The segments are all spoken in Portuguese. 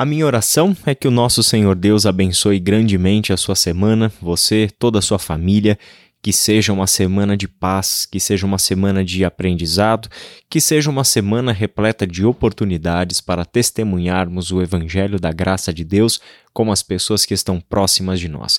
A minha oração é que o nosso Senhor Deus abençoe grandemente a sua semana, você, toda a sua família, que seja uma semana de paz, que seja uma semana de aprendizado, que seja uma semana repleta de oportunidades para testemunharmos o Evangelho da graça de Deus com as pessoas que estão próximas de nós.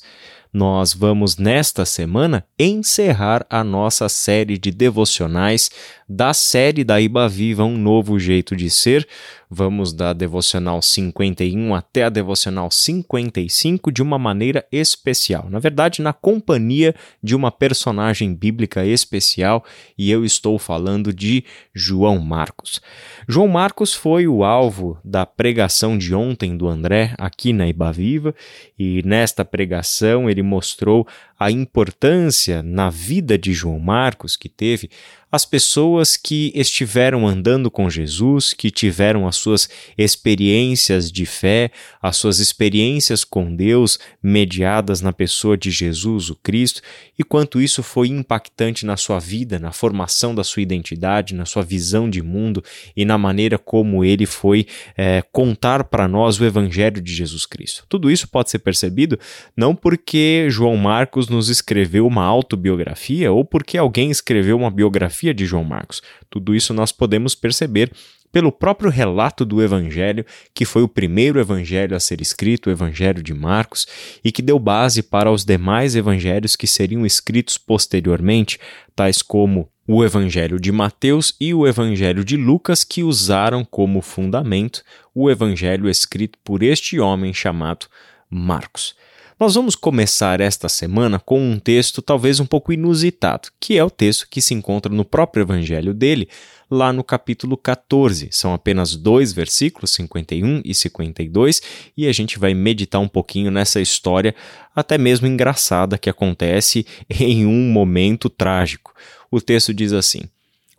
Nós vamos, nesta semana, encerrar a nossa série de devocionais da série da Iba Viva Um Novo Jeito de Ser. Vamos da devocional 51 até a devocional 55 de uma maneira especial. Na verdade, na companhia de uma personagem bíblica especial, e eu estou falando de João Marcos. João Marcos foi o alvo da pregação de ontem do André aqui na Iba Viva, e nesta pregação ele mostrou a importância na vida de João Marcos que teve as pessoas que estiveram andando com Jesus, que tiveram as suas experiências de fé, as suas experiências com Deus mediadas na pessoa de Jesus, o Cristo, e quanto isso foi impactante na sua vida, na formação da sua identidade, na sua visão de mundo e na maneira como ele foi é, contar para nós o Evangelho de Jesus Cristo. Tudo isso pode ser percebido não porque João Marcos nos escreveu uma autobiografia ou porque alguém escreveu uma biografia biografia de João Marcos. Tudo isso nós podemos perceber pelo próprio relato do Evangelho, que foi o primeiro evangelho a ser escrito, o Evangelho de Marcos, e que deu base para os demais evangelhos que seriam escritos posteriormente, tais como o Evangelho de Mateus e o Evangelho de Lucas, que usaram como fundamento o Evangelho escrito por este homem chamado Marcos. Nós vamos começar esta semana com um texto talvez um pouco inusitado, que é o texto que se encontra no próprio evangelho dele, lá no capítulo 14. São apenas dois versículos, 51 e 52, e a gente vai meditar um pouquinho nessa história, até mesmo engraçada, que acontece em um momento trágico. O texto diz assim: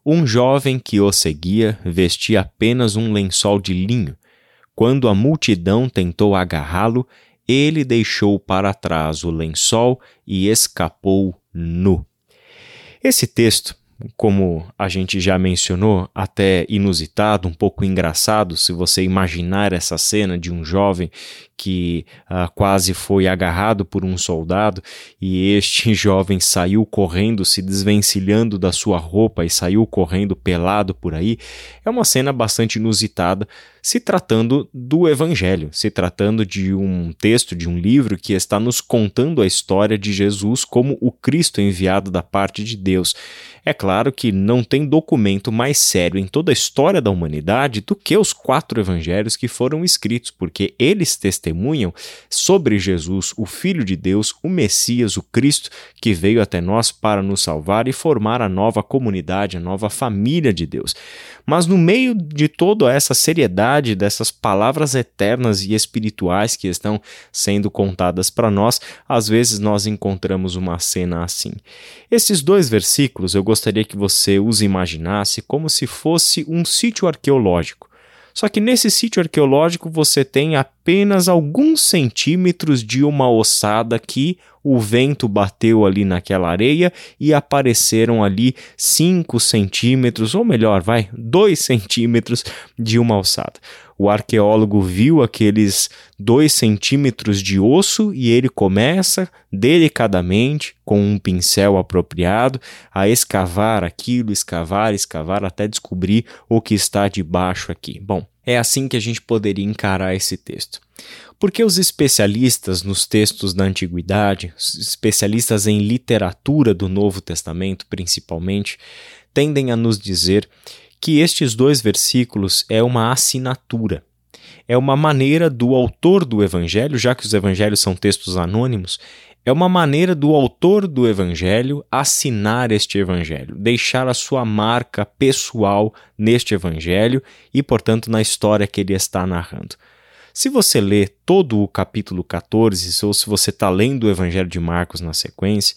Um jovem que o seguia vestia apenas um lençol de linho. Quando a multidão tentou agarrá-lo, ele deixou para trás o lençol e escapou nu. Esse texto, como a gente já mencionou, até inusitado, um pouco engraçado, se você imaginar essa cena de um jovem que uh, quase foi agarrado por um soldado e este jovem saiu correndo, se desvencilhando da sua roupa e saiu correndo pelado por aí, é uma cena bastante inusitada, se tratando do Evangelho, se tratando de um texto, de um livro que está nos contando a história de Jesus como o Cristo enviado da parte de Deus. É claro que não tem documento mais sério em toda a história da humanidade do que os quatro evangelhos que foram escritos, porque eles testemunham sobre Jesus, o Filho de Deus, o Messias, o Cristo, que veio até nós para nos salvar e formar a nova comunidade, a nova família de Deus. Mas no meio de toda essa seriedade dessas palavras eternas e espirituais que estão sendo contadas para nós, às vezes nós encontramos uma cena assim. Esses dois versículos eu gostaria que você os imaginasse como se fosse um sítio arqueológico. Só que nesse sítio arqueológico você tem apenas alguns centímetros de uma ossada que o vento bateu ali naquela areia e apareceram ali 5 centímetros, ou melhor, vai, 2 centímetros de uma ossada. O arqueólogo viu aqueles 2 centímetros de osso e ele começa delicadamente, com um pincel apropriado, a escavar aquilo, escavar, escavar, até descobrir o que está debaixo aqui. Bom, é assim que a gente poderia encarar esse texto. Porque os especialistas nos textos da antiguidade, especialistas em literatura do Novo Testamento principalmente, tendem a nos dizer que estes dois versículos é uma assinatura. É uma maneira do autor do evangelho, já que os evangelhos são textos anônimos, é uma maneira do autor do evangelho assinar este evangelho, deixar a sua marca pessoal neste evangelho e, portanto, na história que ele está narrando. Se você lê todo o capítulo 14, ou se você está lendo o evangelho de Marcos na sequência,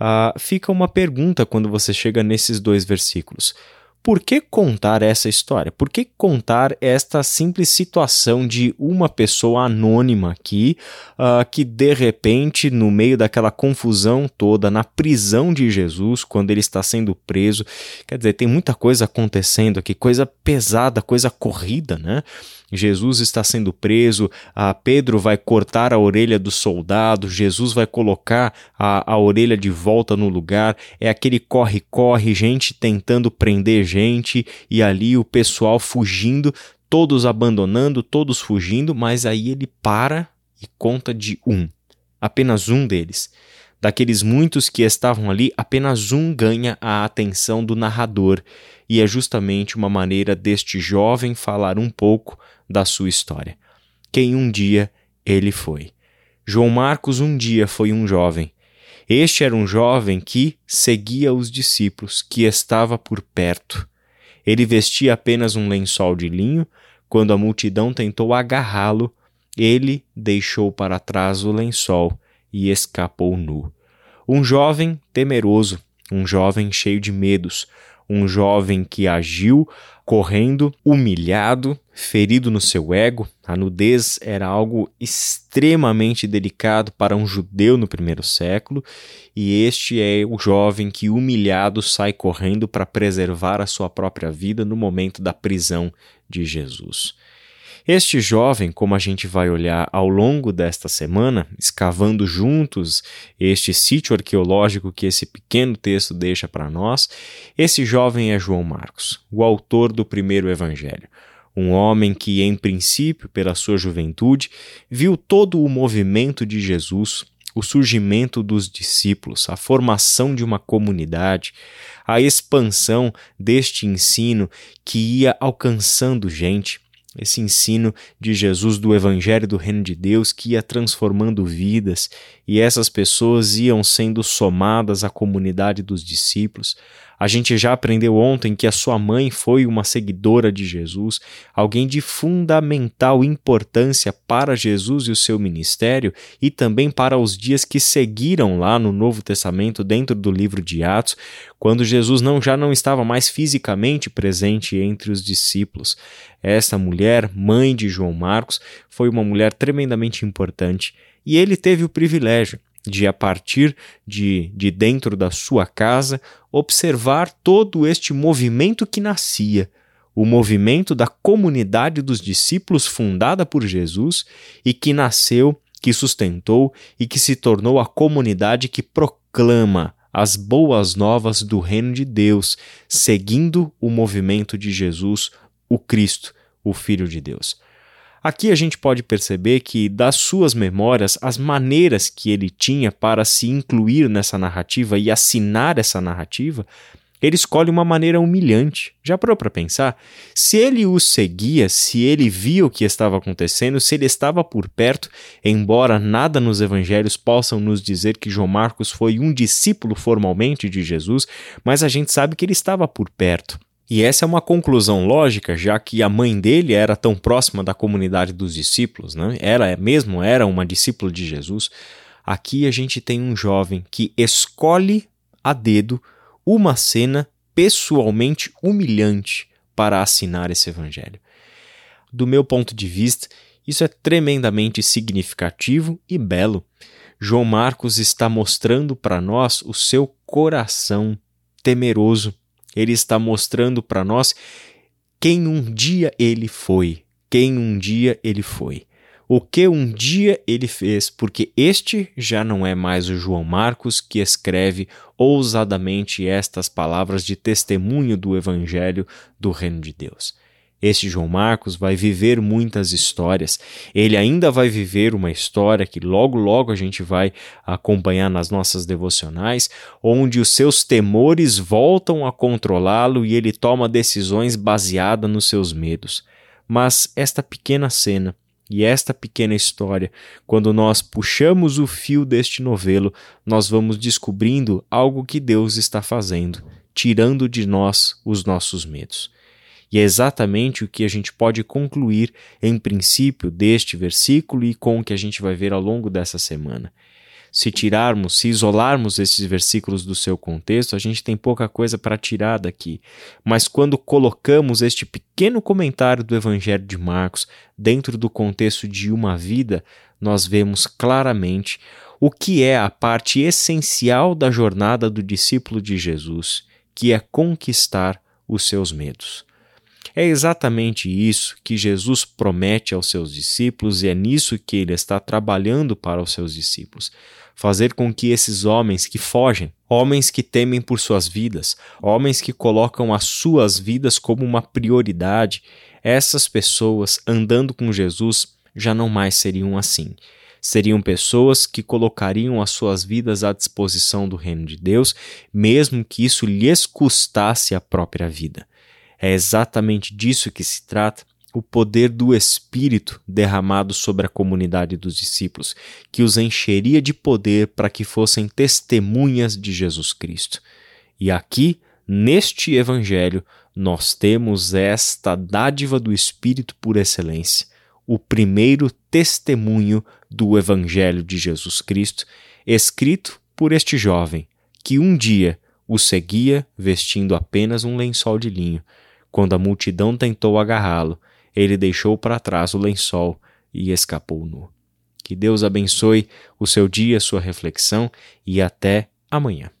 uh, fica uma pergunta quando você chega nesses dois versículos. Por que contar essa história? Por que contar esta simples situação de uma pessoa anônima aqui, uh, que de repente, no meio daquela confusão toda, na prisão de Jesus, quando ele está sendo preso, quer dizer, tem muita coisa acontecendo aqui, coisa pesada, coisa corrida, né? Jesus está sendo preso, a Pedro vai cortar a orelha do soldado, Jesus vai colocar a, a orelha de volta no lugar, é aquele corre-corre, gente tentando prender gente e ali o pessoal fugindo, todos abandonando, todos fugindo, mas aí ele para e conta de um, apenas um deles. Daqueles muitos que estavam ali, apenas um ganha a atenção do narrador, e é justamente uma maneira deste jovem falar um pouco da sua história. Quem um dia ele foi. João Marcos um dia foi um jovem. Este era um jovem que seguia os discípulos, que estava por perto. Ele vestia apenas um lençol de linho. Quando a multidão tentou agarrá-lo, ele deixou para trás o lençol e escapou nu. Um jovem temeroso, um jovem cheio de medos, um jovem que agiu correndo, humilhado, ferido no seu ego. A nudez era algo extremamente delicado para um judeu no primeiro século, e este é o jovem que, humilhado, sai correndo para preservar a sua própria vida no momento da prisão de Jesus. Este jovem, como a gente vai olhar ao longo desta semana, escavando juntos este sítio arqueológico que esse pequeno texto deixa para nós, esse jovem é João Marcos, o autor do primeiro evangelho. Um homem que, em princípio, pela sua juventude, viu todo o movimento de Jesus, o surgimento dos discípulos, a formação de uma comunidade, a expansão deste ensino que ia alcançando gente, esse ensino de Jesus do Evangelho do Reino de Deus que ia transformando vidas e essas pessoas iam sendo somadas à comunidade dos discípulos. A gente já aprendeu ontem que a sua mãe foi uma seguidora de Jesus, alguém de fundamental importância para Jesus e o seu ministério e também para os dias que seguiram lá no Novo Testamento, dentro do livro de Atos, quando Jesus não, já não estava mais fisicamente presente entre os discípulos. Essa mulher, mãe de João Marcos, foi uma mulher tremendamente importante e ele teve o privilégio de, a partir de, de dentro da sua casa, observar todo este movimento que nascia, o movimento da comunidade dos discípulos fundada por Jesus e que nasceu, que sustentou e que se tornou a comunidade que proclama as boas novas do reino de Deus, seguindo o movimento de Jesus, o Cristo, o Filho de Deus. Aqui a gente pode perceber que, das suas memórias, as maneiras que ele tinha para se incluir nessa narrativa e assinar essa narrativa, ele escolhe uma maneira humilhante. Já parou para pensar? Se ele o seguia, se ele via o que estava acontecendo, se ele estava por perto, embora nada nos evangelhos possam nos dizer que João Marcos foi um discípulo formalmente de Jesus, mas a gente sabe que ele estava por perto. E essa é uma conclusão lógica, já que a mãe dele era tão próxima da comunidade dos discípulos, né? ela é mesmo era uma discípula de Jesus. Aqui a gente tem um jovem que escolhe a dedo uma cena pessoalmente humilhante para assinar esse evangelho. Do meu ponto de vista, isso é tremendamente significativo e belo. João Marcos está mostrando para nós o seu coração temeroso ele está mostrando para nós quem um dia ele foi, quem um dia ele foi. O que um dia ele fez, porque este já não é mais o João Marcos que escreve ousadamente estas palavras de testemunho do Evangelho do Reino de Deus. Este João Marcos vai viver muitas histórias. Ele ainda vai viver uma história que logo logo a gente vai acompanhar nas nossas devocionais, onde os seus temores voltam a controlá-lo e ele toma decisões baseadas nos seus medos. Mas esta pequena cena e esta pequena história, quando nós puxamos o fio deste novelo, nós vamos descobrindo algo que Deus está fazendo, tirando de nós os nossos medos. E é exatamente o que a gente pode concluir em princípio deste versículo e com o que a gente vai ver ao longo dessa semana. Se tirarmos, se isolarmos esses versículos do seu contexto, a gente tem pouca coisa para tirar daqui. Mas quando colocamos este pequeno comentário do Evangelho de Marcos dentro do contexto de uma vida, nós vemos claramente o que é a parte essencial da jornada do discípulo de Jesus, que é conquistar os seus medos. É exatamente isso que Jesus promete aos seus discípulos e é nisso que ele está trabalhando para os seus discípulos. Fazer com que esses homens que fogem, homens que temem por suas vidas, homens que colocam as suas vidas como uma prioridade, essas pessoas andando com Jesus já não mais seriam assim. Seriam pessoas que colocariam as suas vidas à disposição do reino de Deus, mesmo que isso lhes custasse a própria vida. É exatamente disso que se trata o poder do Espírito derramado sobre a comunidade dos discípulos, que os encheria de poder para que fossem testemunhas de Jesus Cristo. E aqui, neste Evangelho, nós temos esta dádiva do Espírito por excelência, o primeiro testemunho do Evangelho de Jesus Cristo, escrito por este jovem, que um dia o seguia vestindo apenas um lençol de linho quando a multidão tentou agarrá-lo, ele deixou para trás o lençol e escapou nu. Que Deus abençoe o seu dia, sua reflexão e até amanhã.